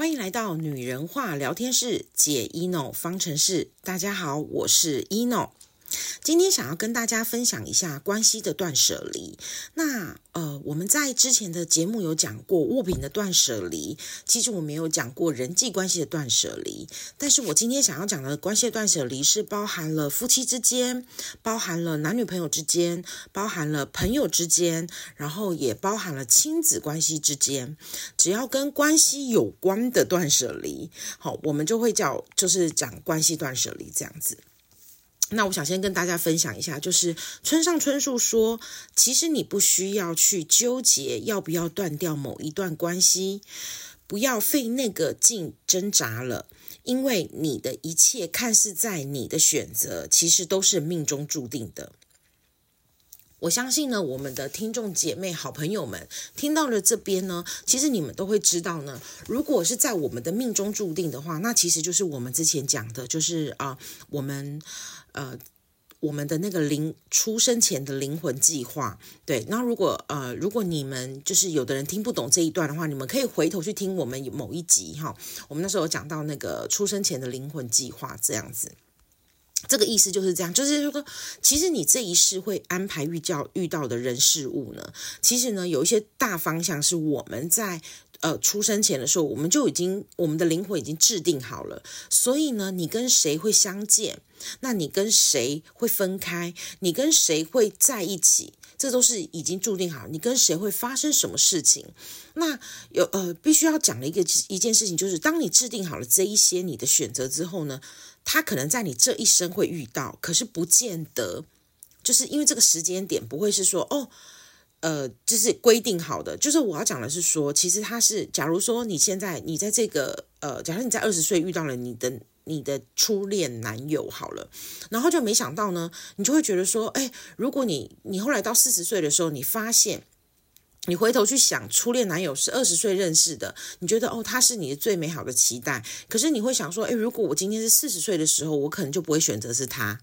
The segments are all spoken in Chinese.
欢迎来到女人话聊天室，解 ino 方程式。大家好，我是 ino。今天想要跟大家分享一下关系的断舍离。那呃，我们在之前的节目有讲过物品的断舍离，其实我没有讲过人际关系的断舍离。但是我今天想要讲的关系的断舍离是包含了夫妻之间，包含了男女朋友之间，包含了朋友之间，然后也包含了亲子关系之间。只要跟关系有关的断舍离，好，我们就会叫就是讲关系断舍离这样子。那我想先跟大家分享一下，就是村上春树说，其实你不需要去纠结要不要断掉某一段关系，不要费那个劲挣扎了，因为你的一切看似在你的选择，其实都是命中注定的。我相信呢，我们的听众姐妹、好朋友们听到了这边呢，其实你们都会知道呢，如果是在我们的命中注定的话，那其实就是我们之前讲的，就是啊，我们呃，我们的那个灵出生前的灵魂计划。对，那如果呃，如果你们就是有的人听不懂这一段的话，你们可以回头去听我们某一集哈，我们那时候有讲到那个出生前的灵魂计划这样子。这个意思就是这样，就是说，其实你这一世会安排遇到遇到的人事物呢，其实呢，有一些大方向是我们在呃出生前的时候，我们就已经我们的灵魂已经制定好了。所以呢，你跟谁会相见，那你跟谁会分开，你跟谁会在一起，这都是已经注定好。你跟谁会发生什么事情？那有呃，必须要讲的一个一件事情，就是当你制定好了这一些你的选择之后呢，他可能在你这一生会遇到，可是不见得，就是因为这个时间点不会是说哦，呃，就是规定好的。就是我要讲的是说，其实他是，假如说你现在你在这个呃，假如你在二十岁遇到了你的你的初恋男友好了，然后就没想到呢，你就会觉得说，哎，如果你你后来到四十岁的时候，你发现。你回头去想，初恋男友是二十岁认识的，你觉得哦，他是你的最美好的期待。可是你会想说，诶，如果我今天是四十岁的时候，我可能就不会选择是他。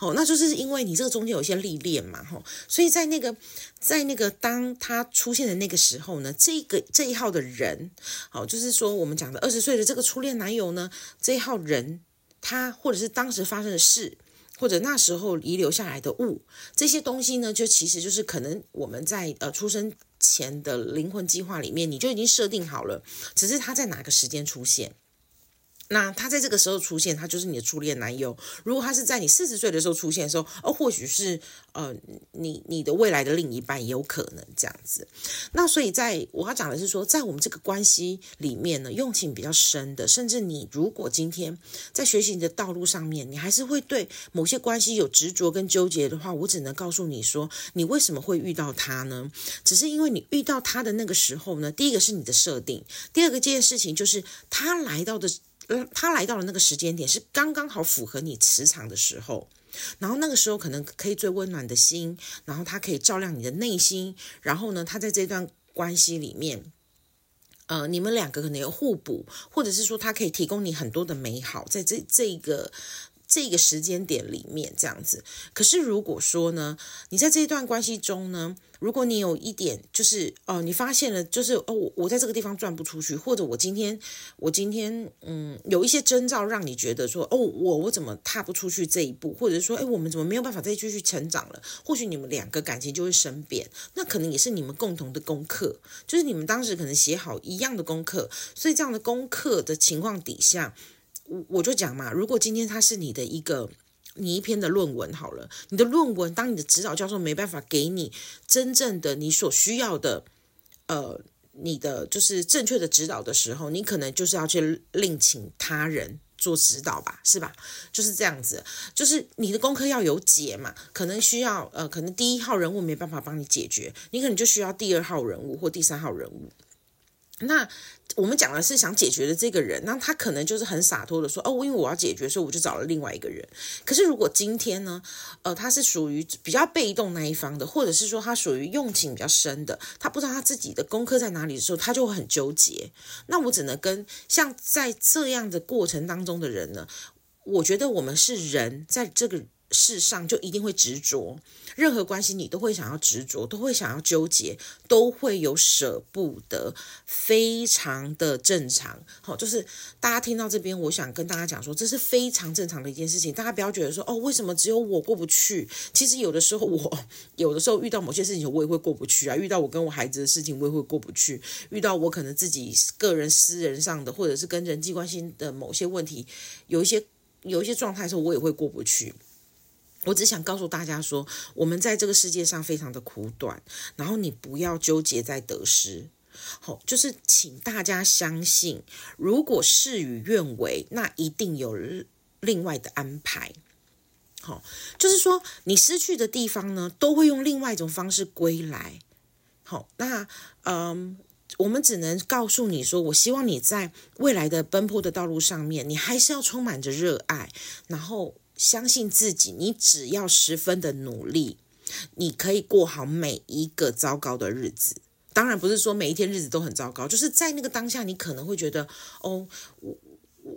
哦，那就是因为你这个中间有一些历练嘛，吼。所以在那个，在那个当他出现的那个时候呢，这个这一号的人，好，就是说我们讲的二十岁的这个初恋男友呢，这一号人，他或者是当时发生的事。或者那时候遗留下来的物，这些东西呢，就其实就是可能我们在呃出生前的灵魂计划里面，你就已经设定好了，只是它在哪个时间出现。那他在这个时候出现，他就是你的初恋男友。如果他是在你四十岁的时候出现的时候，哦，或许是呃，你你的未来的另一半也有可能这样子。那所以在我要讲的是说，在我们这个关系里面呢，用情比较深的，甚至你如果今天在学习你的道路上面，你还是会对某些关系有执着跟纠结的话，我只能告诉你说，你为什么会遇到他呢？只是因为你遇到他的那个时候呢，第一个是你的设定，第二个这件事情就是他来到的。他来到了那个时间点，是刚刚好符合你磁场的时候，然后那个时候可能可以最温暖的心，然后他可以照亮你的内心，然后呢，他在这段关系里面，呃，你们两个可能有互补，或者是说他可以提供你很多的美好，在这这个。这个时间点里面这样子，可是如果说呢，你在这一段关系中呢，如果你有一点就是哦，你发现了就是哦，我我在这个地方转不出去，或者我今天我今天嗯有一些征兆让你觉得说哦，我我怎么踏不出去这一步，或者说哎，我们怎么没有办法再继续成长了？或许你们两个感情就会生变，那可能也是你们共同的功课，就是你们当时可能写好一样的功课，所以这样的功课的情况底下。我我就讲嘛，如果今天他是你的一个你一篇的论文好了，你的论文当你的指导教授没办法给你真正的你所需要的，呃，你的就是正确的指导的时候，你可能就是要去另请他人做指导吧，是吧？就是这样子，就是你的功课要有解嘛，可能需要呃，可能第一号人物没办法帮你解决，你可能就需要第二号人物或第三号人物。那我们讲的是想解决的这个人，那他可能就是很洒脱的说，哦，因为我要解决，所以我就找了另外一个人。可是如果今天呢，呃，他是属于比较被动那一方的，或者是说他属于用情比较深的，他不知道他自己的功课在哪里的时候，他就会很纠结。那我只能跟像在这样的过程当中的人呢，我觉得我们是人，在这个事上就一定会执着，任何关系你都会想要执着，都会想要纠结，都会有舍不得，非常的正常。好，就是大家听到这边，我想跟大家讲说，这是非常正常的一件事情。大家不要觉得说，哦，为什么只有我过不去？其实有的时候我有的时候遇到某些事情，我也会过不去啊。遇到我跟我孩子的事情，我也会过不去。遇到我可能自己个人私人上的，或者是跟人际关系的某些问题，有一些有一些状态的时候，我也会过不去。我只想告诉大家说，我们在这个世界上非常的苦短，然后你不要纠结在得失。好，就是请大家相信，如果事与愿违，那一定有另外的安排。好，就是说你失去的地方呢，都会用另外一种方式归来。好，那嗯，我们只能告诉你说，我希望你在未来的奔波的道路上面，你还是要充满着热爱，然后。相信自己，你只要十分的努力，你可以过好每一个糟糕的日子。当然不是说每一天日子都很糟糕，就是在那个当下，你可能会觉得，哦，我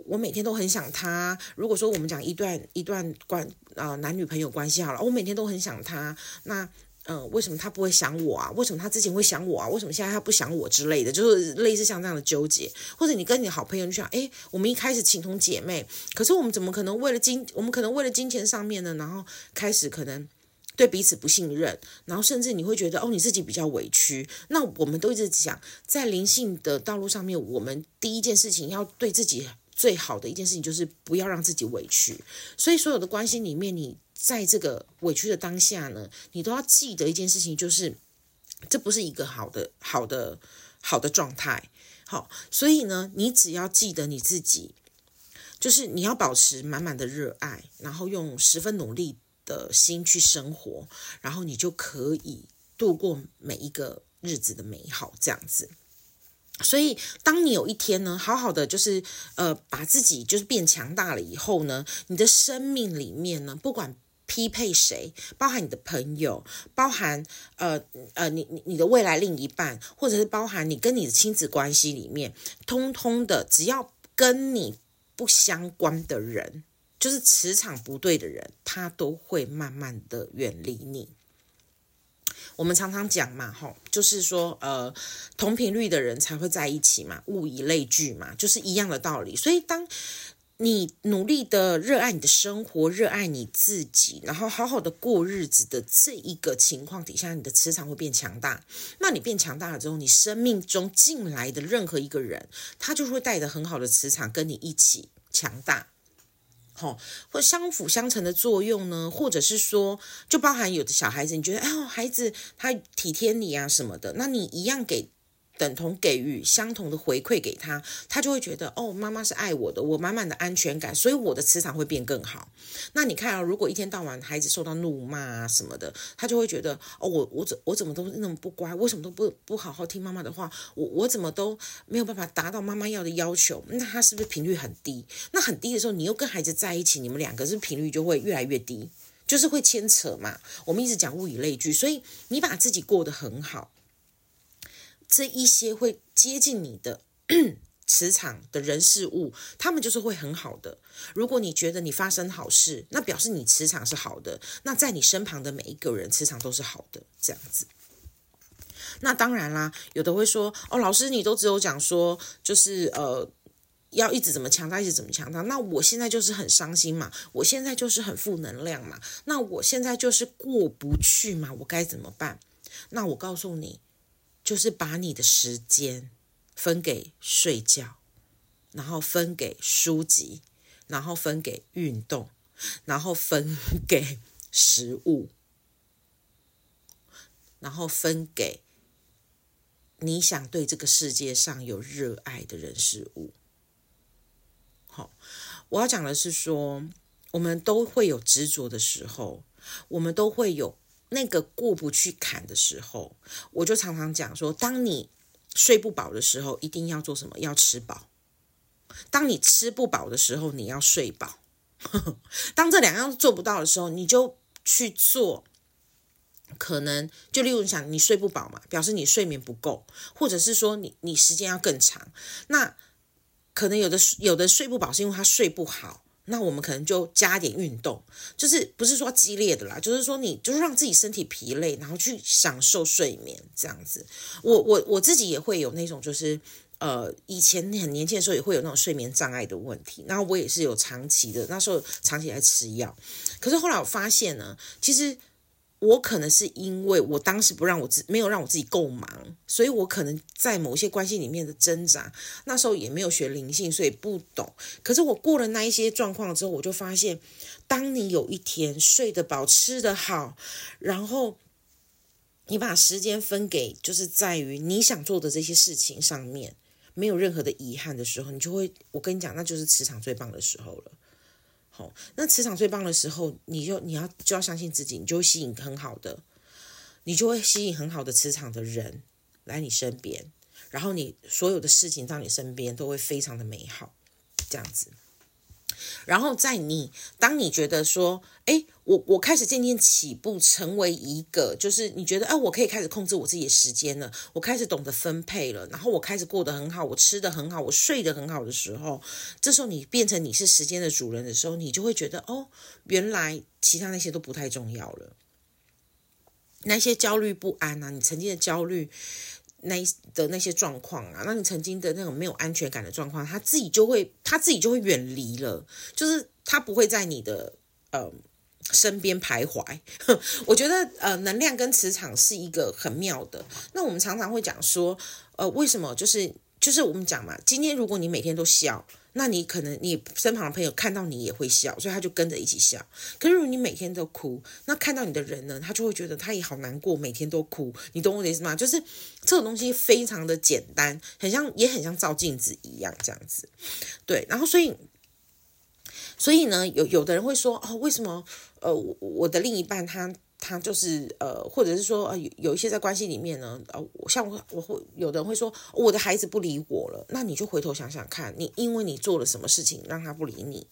我每天都很想他。如果说我们讲一段一段关啊、男女朋友关系好了，我每天都很想他，那。嗯、为什么他不会想我啊？为什么他之前会想我啊？为什么现在他不想我之类的？就是类似像这样的纠结，或者你跟你好朋友就想，哎，我们一开始情同姐妹，可是我们怎么可能为了金，我们可能为了金钱上面呢？然后开始可能对彼此不信任，然后甚至你会觉得，哦，你自己比较委屈。那我们都一直讲，在灵性的道路上面，我们第一件事情要对自己最好的一件事情，就是不要让自己委屈。所以所有的关系里面，你。在这个委屈的当下呢，你都要记得一件事情，就是这不是一个好的、好的、好的状态。好，所以呢，你只要记得你自己，就是你要保持满满的热爱，然后用十分努力的心去生活，然后你就可以度过每一个日子的美好，这样子。所以，当你有一天呢，好好的就是呃，把自己就是变强大了以后呢，你的生命里面呢，不管匹配谁，包含你的朋友，包含呃呃你你你的未来另一半，或者是包含你跟你的亲子关系里面，通通的只要跟你不相关的人，就是磁场不对的人，他都会慢慢的远离你。我们常常讲嘛，吼，就是说呃，同频率的人才会在一起嘛，物以类聚嘛，就是一样的道理。所以当你努力的热爱你的生活，热爱你自己，然后好好的过日子的这一个情况底下，你的磁场会变强大。那你变强大了之后，你生命中进来的任何一个人，他就会带着很好的磁场跟你一起强大，好，或相辅相成的作用呢？或者是说，就包含有的小孩子，你觉得哎呦，孩子他体贴你啊什么的，那你一样给。等同给予相同的回馈给他，他就会觉得哦，妈妈是爱我的，我满满的安全感，所以我的磁场会变更好。那你看啊，如果一天到晚孩子受到怒骂啊什么的，他就会觉得哦，我我怎我怎么都那么不乖，为什么都不不好好听妈妈的话？我我怎么都没有办法达到妈妈要的要求？那他是不是频率很低？那很低的时候，你又跟孩子在一起，你们两个是频率就会越来越低，就是会牵扯嘛。我们一直讲物以类聚，所以你把自己过得很好。这一些会接近你的 磁场的人事物，他们就是会很好的。如果你觉得你发生好事，那表示你磁场是好的。那在你身旁的每一个人磁场都是好的，这样子。那当然啦，有的会说：“哦，老师，你都只有讲说，就是呃，要一直怎么强大，一直怎么强大。那我现在就是很伤心嘛，我现在就是很负能量嘛，那我现在就是过不去嘛，我该怎么办？”那我告诉你。就是把你的时间分给睡觉，然后分给书籍，然后分给运动，然后分给食物，然后分给你想对这个世界上有热爱的人事物。好，我要讲的是说，我们都会有执着的时候，我们都会有。那个过不去坎的时候，我就常常讲说，当你睡不饱的时候，一定要做什么？要吃饱。当你吃不饱的时候，你要睡饱。当这两样做不到的时候，你就去做。可能就例如你想，你睡不饱嘛，表示你睡眠不够，或者是说你你时间要更长。那可能有的有的睡不饱是因为他睡不好。那我们可能就加点运动，就是不是说激烈的啦，就是说你就是让自己身体疲累，然后去享受睡眠这样子。我我我自己也会有那种就是。呃，以前很年轻的时候也会有那种睡眠障碍的问题，然后我也是有长期的，那时候长期在吃药。可是后来我发现呢，其实我可能是因为我当时不让我自没有让我自己够忙，所以我可能在某些关系里面的挣扎，那时候也没有学灵性，所以不懂。可是我过了那一些状况之后，我就发现，当你有一天睡得饱、吃得好，然后。你把时间分给，就是在于你想做的这些事情上面，没有任何的遗憾的时候，你就会，我跟你讲，那就是磁场最棒的时候了。好，那磁场最棒的时候，你就你要就要相信自己，你就会吸引很好的，你就会吸引很好的磁场的人来你身边，然后你所有的事情到你身边都会非常的美好，这样子。然后在你，当你觉得说，哎，我我开始渐渐起步，成为一个，就是你觉得，哎，我可以开始控制我自己的时间了，我开始懂得分配了，然后我开始过得很好，我吃得很好，我睡得很好的时候，这时候你变成你是时间的主人的时候，你就会觉得，哦，原来其他那些都不太重要了，那些焦虑不安啊，你曾经的焦虑。那的那些状况啊，那你曾经的那种没有安全感的状况，他自己就会他自己就会远离了，就是他不会在你的呃身边徘徊。我觉得呃能量跟磁场是一个很妙的。那我们常常会讲说，呃为什么就是就是我们讲嘛，今天如果你每天都笑。那你可能你身旁的朋友看到你也会笑，所以他就跟着一起笑。可是如果你每天都哭，那看到你的人呢，他就会觉得他也好难过，每天都哭。你懂我的意思吗？就是这种东西非常的简单，很像也很像照镜子一样这样子。对，然后所以所以呢，有有的人会说哦，为什么呃我我的另一半他。他就是呃，或者是说呃，有有一些在关系里面呢，呃，像我我会有的人会说我的孩子不理我了，那你就回头想想看，你因为你做了什么事情让他不理你？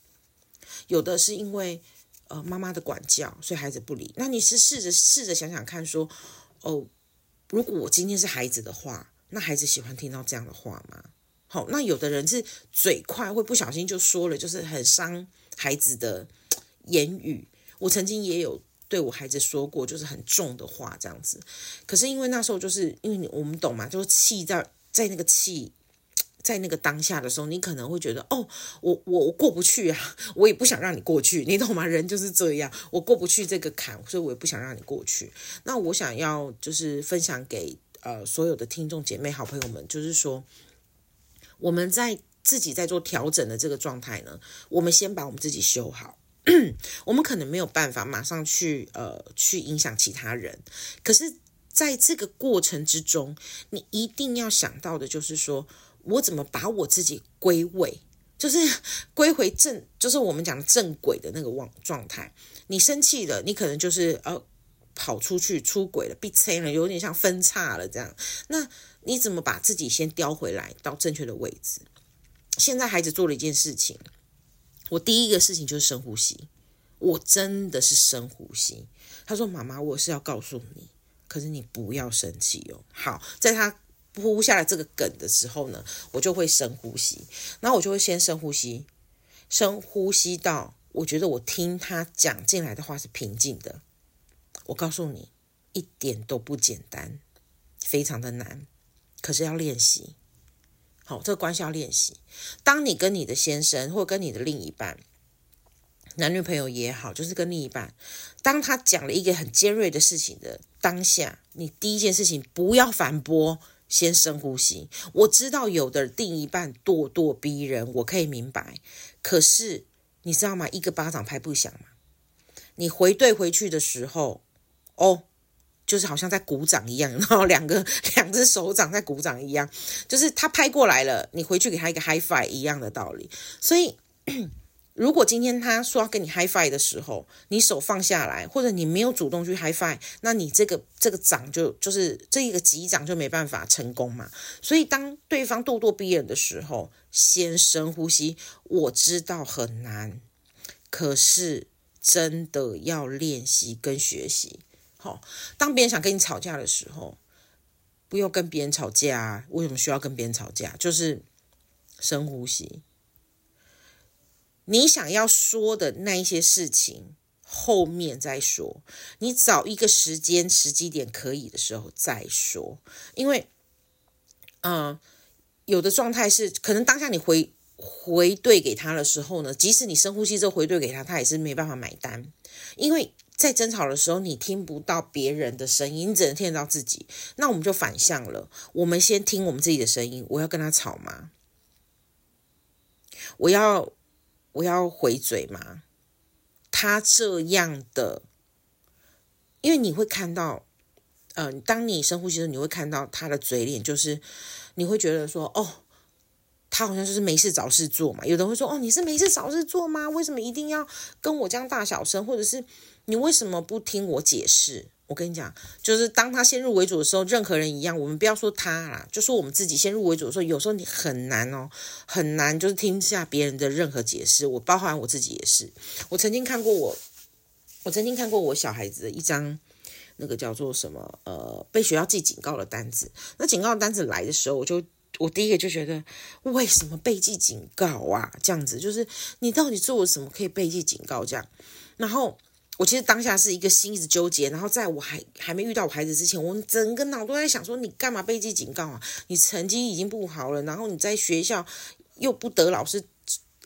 有的是因为呃妈妈的管教，所以孩子不理。那你是试着试着想想看，说哦，如果我今天是孩子的话，那孩子喜欢听到这样的话吗？好，那有的人是嘴快，会不小心就说了，就是很伤孩子的言语。我曾经也有。对我孩子说过，就是很重的话，这样子。可是因为那时候就是因为你我们懂嘛，就是气在在那个气在那个当下的时候，你可能会觉得哦，我我我过不去啊，我也不想让你过去，你懂吗？人就是这样，我过不去这个坎，所以我也不想让你过去。那我想要就是分享给呃所有的听众姐妹、好朋友们，就是说我们在自己在做调整的这个状态呢，我们先把我们自己修好。我们可能没有办法马上去呃去影响其他人，可是在这个过程之中，你一定要想到的就是说，我怎么把我自己归位，就是归回正，就是我们讲的正轨的那个状状态。你生气了，你可能就是呃跑出去出轨了，被拆了，有点像分叉了这样。那你怎么把自己先调回来到正确的位置？现在孩子做了一件事情。我第一个事情就是深呼吸，我真的是深呼吸。他说：“妈妈，我是要告诉你，可是你不要生气哦。”好，在他呼下来这个梗的时候呢，我就会深呼吸，然后我就会先深呼吸，深呼吸到我觉得我听他讲进来的话是平静的。我告诉你，一点都不简单，非常的难，可是要练习。好，这个关系要练习。当你跟你的先生，或跟你的另一半，男女朋友也好，就是跟另一半，当他讲了一个很尖锐的事情的当下，你第一件事情不要反驳，先深呼吸。我知道有的另一半咄咄逼人，我可以明白。可是你知道吗？一个巴掌拍不响嘛。你回对回去的时候，哦。就是好像在鼓掌一样，然后两个两只手掌在鼓掌一样，就是他拍过来了，你回去给他一个 high five 一样的道理。所以，如果今天他说要跟你 high five 的时候，你手放下来，或者你没有主动去 high five，那你这个这个掌就就是这一个击掌就没办法成功嘛。所以，当对方咄咄逼人的时候，先深呼吸。我知道很难，可是真的要练习跟学习。好，当别人想跟你吵架的时候，不要跟别人吵架。为什么需要跟别人吵架？就是深呼吸。你想要说的那一些事情，后面再说。你找一个时间时机点可以的时候再说。因为，嗯、有的状态是可能当下你回回对给他的时候呢，即使你深呼吸之后回对给他，他也是没办法买单。因为在争吵的时候，你听不到别人的声音，你只能听得到自己。那我们就反向了，我们先听我们自己的声音。我要跟他吵吗？我要。我要回嘴吗？他这样的，因为你会看到，嗯、呃，当你深呼吸的时候，你会看到他的嘴脸，就是你会觉得说，哦，他好像就是没事找事做嘛。有的人会说，哦，你是没事找事做吗？为什么一定要跟我这样大小声？或者是你为什么不听我解释？我跟你讲，就是当他先入为主的时候，任何人一样，我们不要说他啦，就说我们自己先入为主的时候，有时候你很难哦，很难就是听下别人的任何解释。我包含我自己也是，我曾经看过我，我曾经看过我小孩子的一张那个叫做什么呃被学校记警告的单子。那警告的单子来的时候，我就我第一个就觉得为什么被记警告啊？这样子就是你到底做了什么可以被记警告这样？然后。我其实当下是一个心一直纠结，然后在我还还没遇到我孩子之前，我整个脑都在想说：你干嘛被记警告啊？你成绩已经不好了，然后你在学校又不得老师，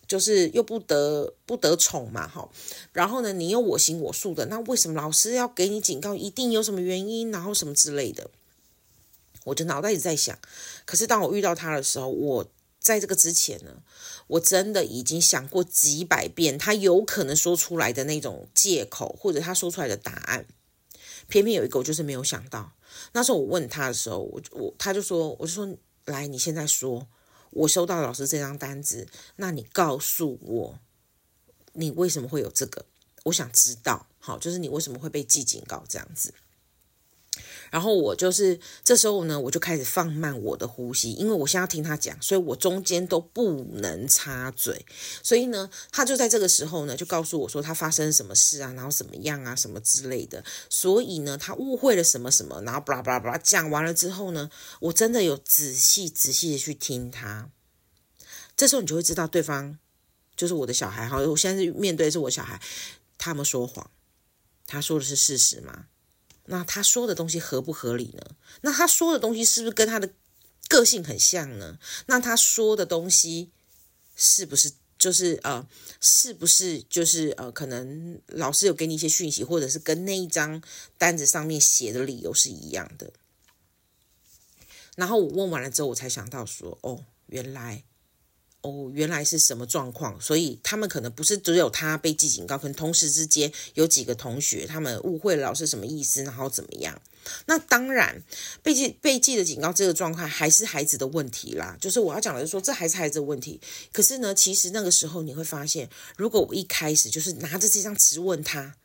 就是又不得不得宠嘛，哈。然后呢，你又我行我素的，那为什么老师要给你警告？一定有什么原因，然后什么之类的。我就脑袋一直在想，可是当我遇到他的时候，我。在这个之前呢，我真的已经想过几百遍，他有可能说出来的那种借口，或者他说出来的答案，偏偏有一个我就是没有想到。那时候我问他的时候，我我他就说，我就说，来，你现在说，我收到老师这张单子，那你告诉我，你为什么会有这个？我想知道，好，就是你为什么会被记警告这样子。然后我就是这时候呢，我就开始放慢我的呼吸，因为我现在要听他讲，所以我中间都不能插嘴。所以呢，他就在这个时候呢，就告诉我说他发生什么事啊，然后怎么样啊，什么之类的。所以呢，他误会了什么什么，然后巴拉巴拉巴拉讲完了之后呢，我真的有仔细仔细的去听他。这时候你就会知道对方就是我的小孩哈，我现在是面对的是我小孩，他们说谎，他说的是事实吗？那他说的东西合不合理呢？那他说的东西是不是跟他的个性很像呢？那他说的东西是不是就是呃，是不是就是呃，可能老师有给你一些讯息，或者是跟那一张单子上面写的理由是一样的？然后我问完了之后，我才想到说，哦，原来。哦，原来是什么状况？所以他们可能不是只有他被记警告，可能同时之间有几个同学他们误会了老师什么意思，然后怎么样？那当然，被记被记的警告这个状况还是孩子的问题啦。就是我要讲的是说，这还是孩子的问题。可是呢，其实那个时候你会发现，如果我一开始就是拿着这张纸问他，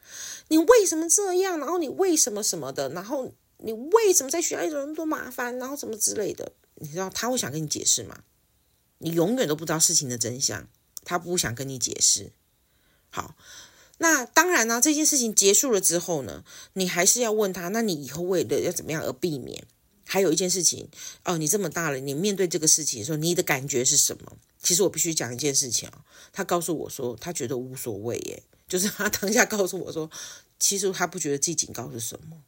你为什么这样？然后你为什么什么的？然后你为什么在学校有那么多麻烦？然后什么之类的？你知道他会想跟你解释吗？你永远都不知道事情的真相，他不想跟你解释。好，那当然呢，这件事情结束了之后呢，你还是要问他，那你以后为了要怎么样而避免？还有一件事情哦，你这么大了，你面对这个事情的时候，你的感觉是什么？其实我必须讲一件事情啊，他告诉我说，他觉得无所谓耶，就是他当下告诉我说，其实他不觉得自己警告是什么，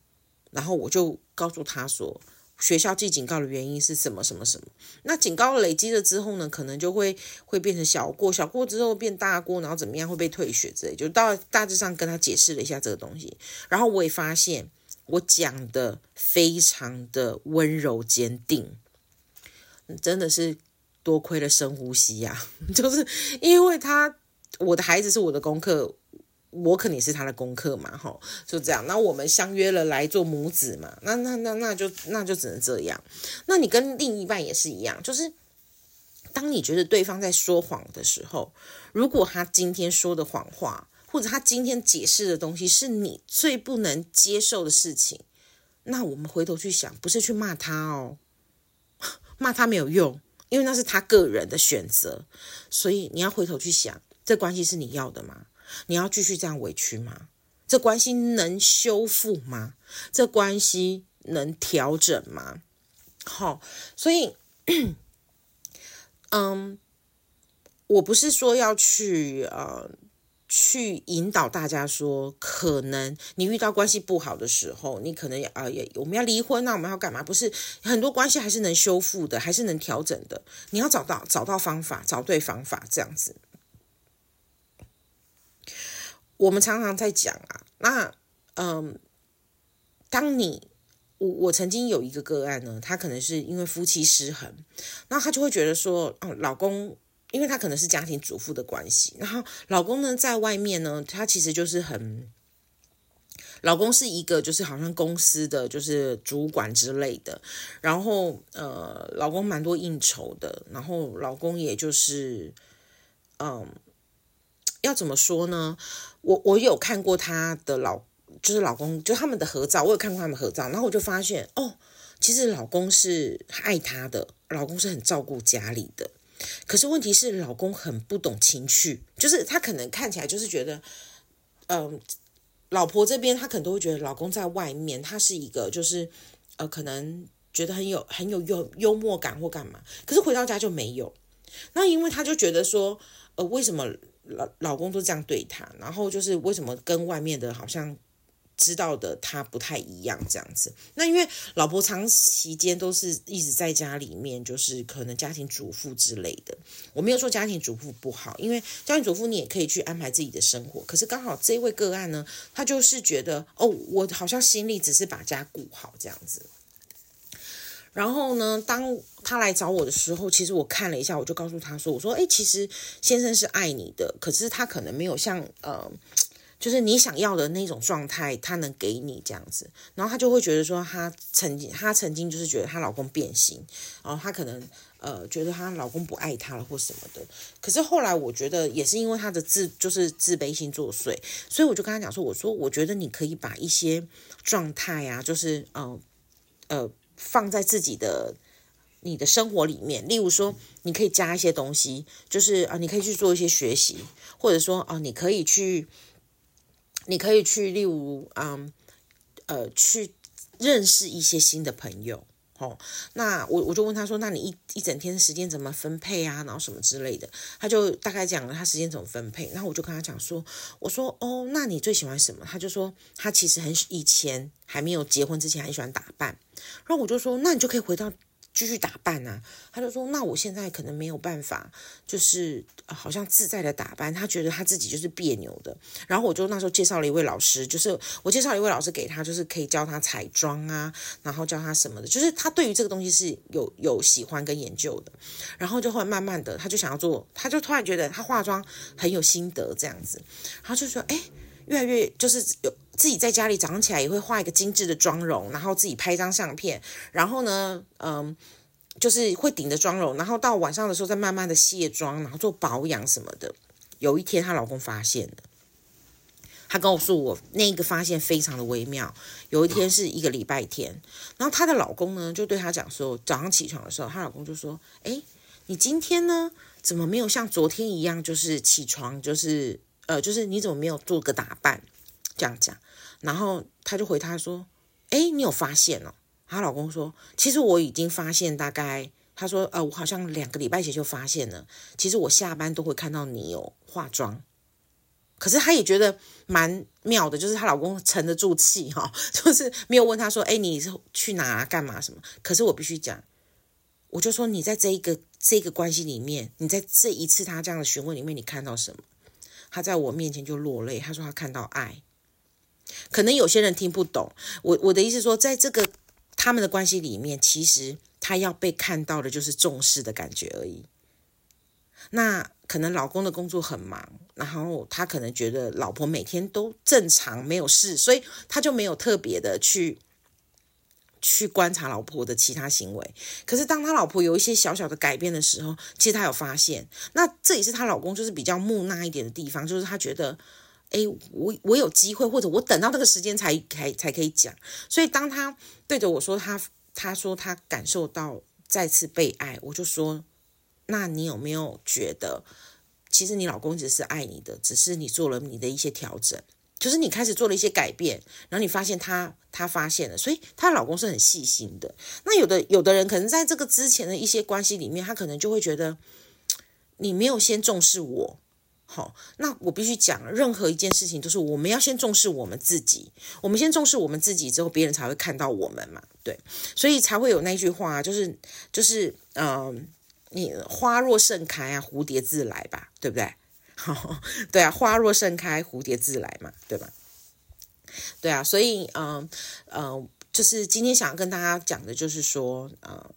然后我就告诉他说。学校记警告的原因是什么？什么什么？那警告累积了之后呢，可能就会会变成小过，小过之后变大过，然后怎么样会被退学之类。就到大致上跟他解释了一下这个东西，然后我也发现我讲的非常的温柔坚定，真的是多亏了深呼吸呀、就是因为他我的孩子是我的功课。我肯定是他的功课嘛，吼，就这样。那我们相约了来做母子嘛，那那那那就那就只能这样。那你跟另一半也是一样，就是当你觉得对方在说谎的时候，如果他今天说的谎话，或者他今天解释的东西是你最不能接受的事情，那我们回头去想，不是去骂他哦，骂他没有用，因为那是他个人的选择。所以你要回头去想，这关系是你要的吗？你要继续这样委屈吗？这关系能修复吗？这关系能调整吗？好，所以，嗯，我不是说要去呃。去引导大家说，可能你遇到关系不好的时候，你可能啊也我们要离婚，那我们要干嘛？不是很多关系还是能修复的，还是能调整的。你要找到找到方法，找对方法，这样子。我们常常在讲啊，那嗯，当你我我曾经有一个个案呢，他可能是因为夫妻失衡，那他就会觉得说，哦，老公。因为他可能是家庭主妇的关系，然后老公呢在外面呢，他其实就是很，老公是一个就是好像公司的就是主管之类的，然后呃，老公蛮多应酬的，然后老公也就是，嗯，要怎么说呢？我我有看过他的老，就是老公就他们的合照，我有看过他们合照，然后我就发现哦，其实老公是爱他的，老公是很照顾家里的。可是问题是，老公很不懂情趣，就是他可能看起来就是觉得，嗯、老婆这边他可能都会觉得老公在外面，他是一个就是呃，可能觉得很有很有幽幽默感或干嘛，可是回到家就没有。那因为他就觉得说，呃，为什么老老公都这样对他，然后就是为什么跟外面的好像。知道的他不太一样，这样子。那因为老婆长期间都是一直在家里面，就是可能家庭主妇之类的。我没有说家庭主妇不好，因为家庭主妇你也可以去安排自己的生活。可是刚好这位个案呢，他就是觉得哦，我好像心里只是把家顾好这样子。然后呢，当他来找我的时候，其实我看了一下，我就告诉他说：“我说，哎，其实先生是爱你的，可是他可能没有像呃。”就是你想要的那种状态，他能给你这样子，然后他就会觉得说，他曾经，他曾经就是觉得她老公变心，然后她可能呃觉得她老公不爱她了或什么的。可是后来我觉得也是因为她的自就是自卑心作祟，所以我就跟他讲说，我说我觉得你可以把一些状态啊，就是呃呃放在自己的你的生活里面，例如说你可以加一些东西，就是啊、你可以去做一些学习，或者说啊、你可以去。你可以去，例如，嗯，呃，去认识一些新的朋友，哦，那我我就问他说，那你一一整天时间怎么分配啊？然后什么之类的，他就大概讲了他时间怎么分配。然后我就跟他讲说，我说，哦，那你最喜欢什么？他就说，他其实很以前还没有结婚之前很喜欢打扮。然后我就说，那你就可以回到。继续打扮啊，他就说：“那我现在可能没有办法，就是好像自在的打扮。他觉得他自己就是别扭的。然后我就那时候介绍了一位老师，就是我介绍一位老师给他，就是可以教他彩妆啊，然后教他什么的，就是他对于这个东西是有有喜欢跟研究的。然后就后来慢慢的，他就想要做，他就突然觉得他化妆很有心得这样子，然后就说：哎，越来越就是有。”自己在家里早上起来也会画一个精致的妆容，然后自己拍一张相片，然后呢，嗯，就是会顶着妆容，然后到晚上的时候再慢慢的卸妆，然后做保养什么的。有一天她老公发现了，她告诉我那个发现非常的微妙。有一天是一个礼拜天，然后她的老公呢就对她讲说，早上起床的时候，她老公就说：“诶，你今天呢怎么没有像昨天一样，就是起床就是呃，就是你怎么没有做个打扮？”这样讲。然后他就回他说：“哎，你有发现哦？”她老公说：“其实我已经发现，大概他说，呃，我好像两个礼拜前就发现了。其实我下班都会看到你有化妆，可是他也觉得蛮妙的，就是她老公沉得住气哈，就是没有问他说：‘哎，你是去哪干嘛什么？’可是我必须讲，我就说你在这一个这个关系里面，你在这一次他这样的询问里面，你看到什么？他在我面前就落泪，他说他看到爱。”可能有些人听不懂我我的意思，说在这个他们的关系里面，其实他要被看到的就是重视的感觉而已。那可能老公的工作很忙，然后他可能觉得老婆每天都正常没有事，所以他就没有特别的去去观察老婆的其他行为。可是当他老婆有一些小小的改变的时候，其实他有发现。那这也是他老公就是比较木讷一点的地方，就是他觉得。哎，我我有机会，或者我等到那个时间才才才可以讲。所以当他对着我说他他说他感受到再次被爱，我就说，那你有没有觉得，其实你老公只是爱你的，只是你做了你的一些调整，就是你开始做了一些改变，然后你发现他她发现了，所以她老公是很细心的。那有的有的人可能在这个之前的一些关系里面，他可能就会觉得。你没有先重视我。好，那我必须讲，任何一件事情都是我们要先重视我们自己，我们先重视我们自己之后，别人才会看到我们嘛，对，所以才会有那句话，就是就是，嗯、你花若盛开啊，蝴蝶自来吧，对不对？好，对啊，花若盛开，蝴蝶自来嘛，对吧？对啊，所以，嗯、嗯、就是今天想要跟大家讲的，就是说，呃。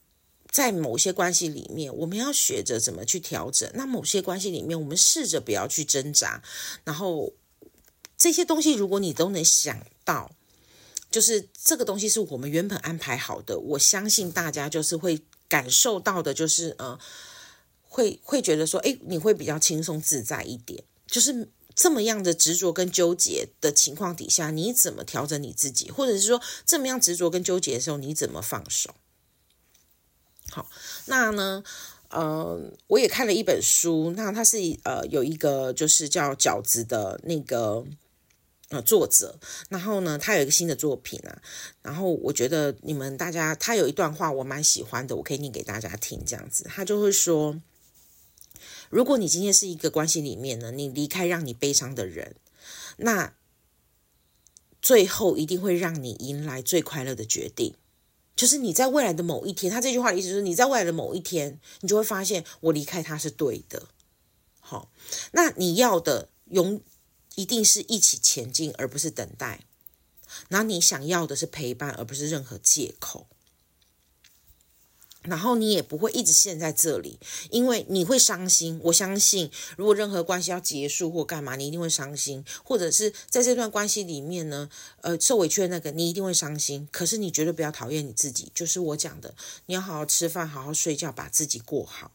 在某些关系里面，我们要学着怎么去调整。那某些关系里面，我们试着不要去挣扎。然后这些东西，如果你都能想到，就是这个东西是我们原本安排好的，我相信大家就是会感受到的，就是呃，会会觉得说，诶，你会比较轻松自在一点。就是这么样的执着跟纠结的情况底下，你怎么调整你自己？或者是说，这么样执着跟纠结的时候，你怎么放手？好，那呢，呃，我也看了一本书，那它是呃有一个就是叫饺子的那个呃作者，然后呢，他有一个新的作品啊，然后我觉得你们大家，他有一段话我蛮喜欢的，我可以念给大家听，这样子，他就会说，如果你今天是一个关系里面呢，你离开让你悲伤的人，那最后一定会让你迎来最快乐的决定。就是你在未来的某一天，他这句话的意思就是你在未来的某一天，你就会发现我离开他是对的。好，那你要的永一定是一起前进，而不是等待。然后你想要的是陪伴，而不是任何借口。然后你也不会一直陷在这里，因为你会伤心。我相信，如果任何关系要结束或干嘛，你一定会伤心，或者是在这段关系里面呢，呃，受委屈的那个，你一定会伤心。可是你绝对不要讨厌你自己，就是我讲的，你要好好吃饭，好好睡觉，把自己过好。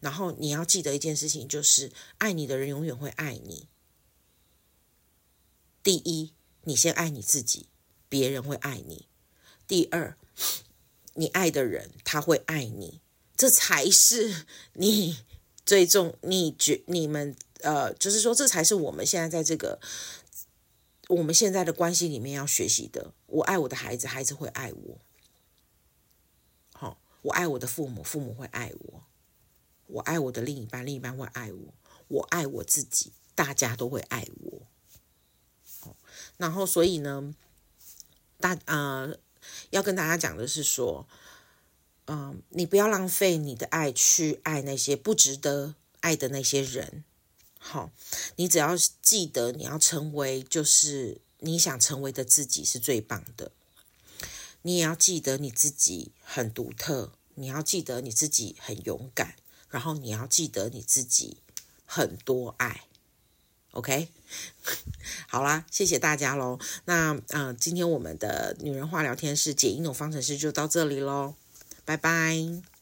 然后你要记得一件事情，就是爱你的人永远会爱你。第一，你先爱你自己，别人会爱你。第二。你爱的人，他会爱你，这才是你最重。你觉你们呃，就是说，这才是我们现在在这个我们现在的关系里面要学习的。我爱我的孩子，孩子会爱我。好，我爱我的父母，父母会爱我。我爱我的另一半，另一半会爱我。我爱我自己，大家都会爱我。好，然后所以呢，大呃。要跟大家讲的是说，嗯，你不要浪费你的爱去爱那些不值得爱的那些人。好，你只要记得你要成为就是你想成为的自己是最棒的。你也要记得你自己很独特，你要记得你自己很勇敢，然后你要记得你自己很多爱。OK，好啦，谢谢大家喽。那嗯、今天我们的女人话聊天室解应用方程式就到这里喽，拜拜。